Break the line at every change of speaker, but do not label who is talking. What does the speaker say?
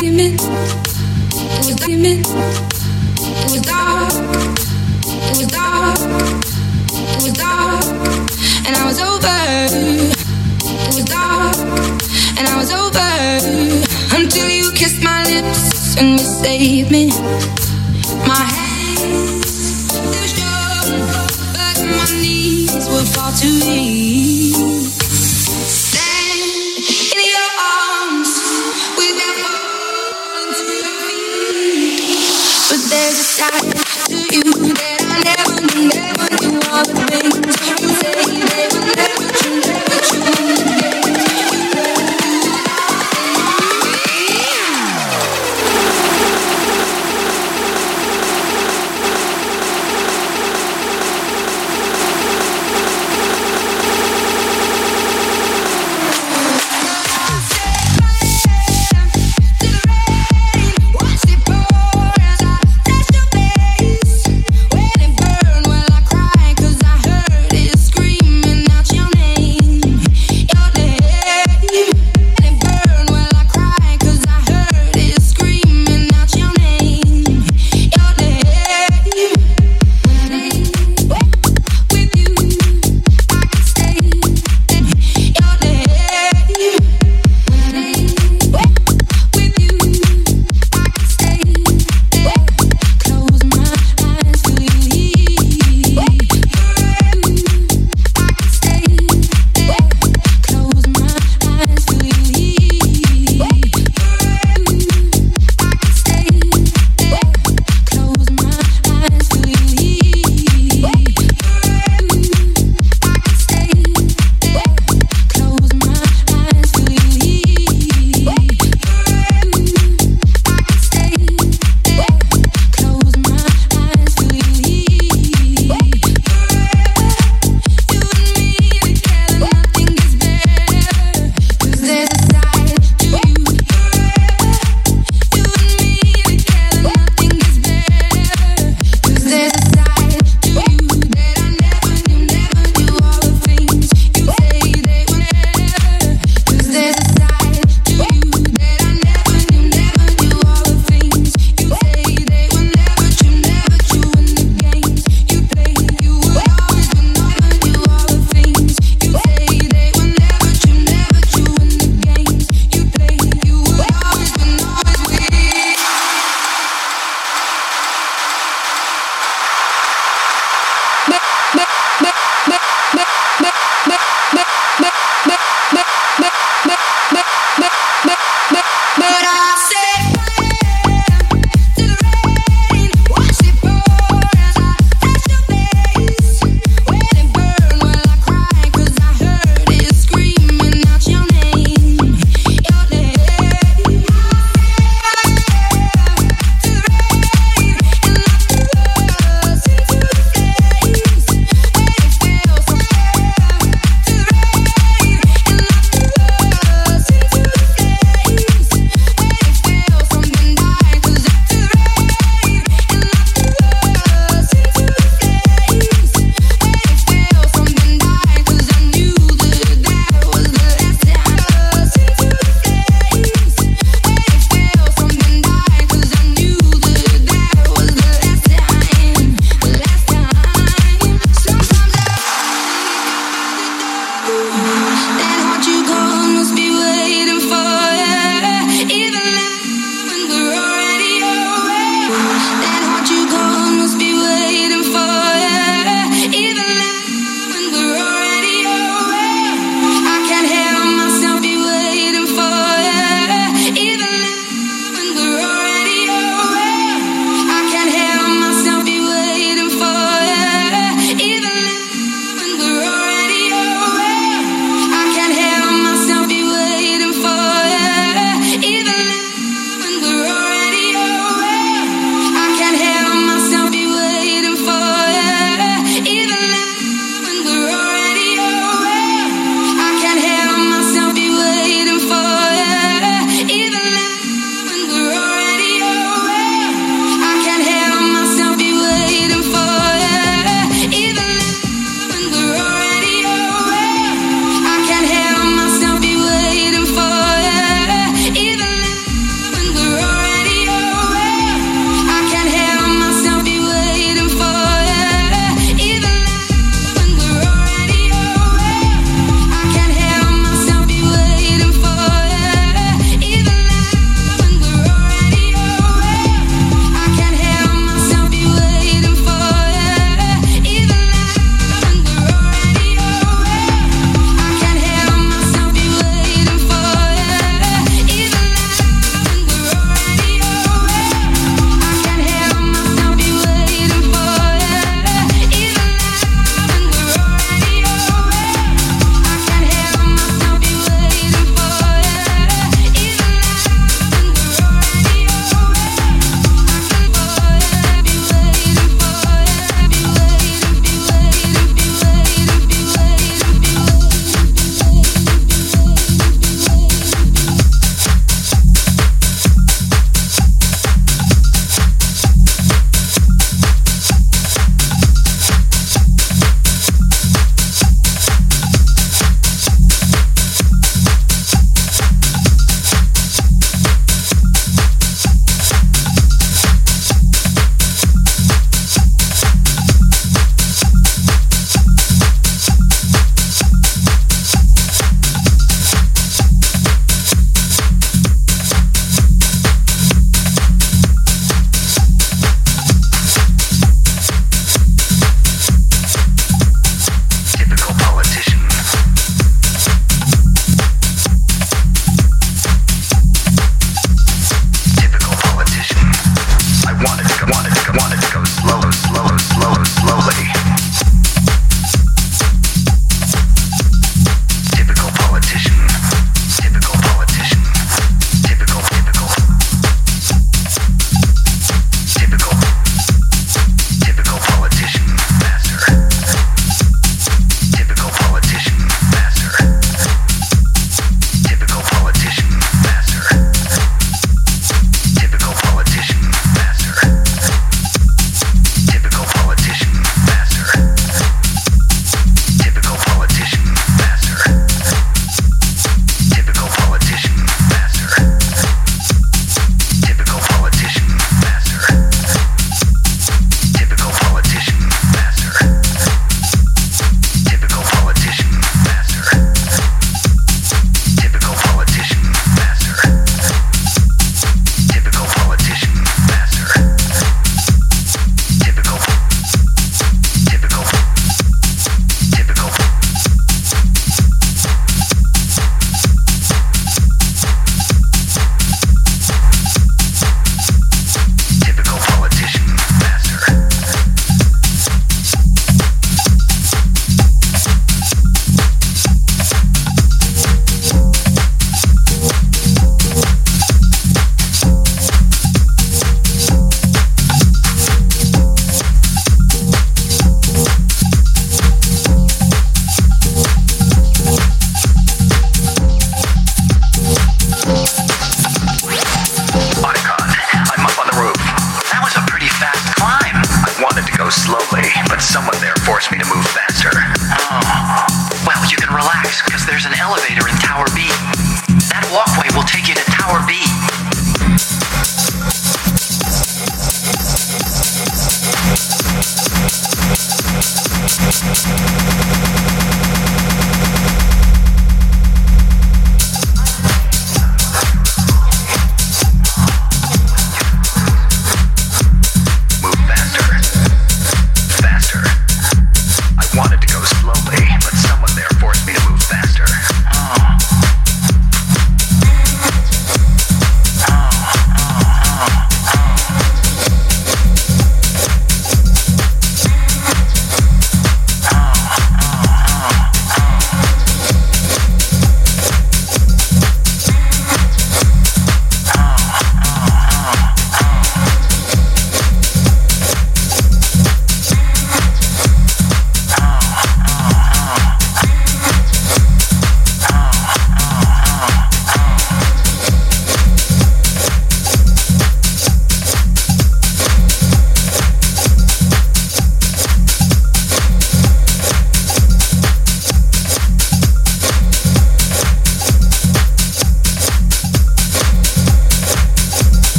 demon. It was dreaming, It was dark. It was dark. It was dark. And I was over. It was dark. And I was over. Until you kissed my lips and you saved me. My hands, they were strong, but my knees were far too weak. time.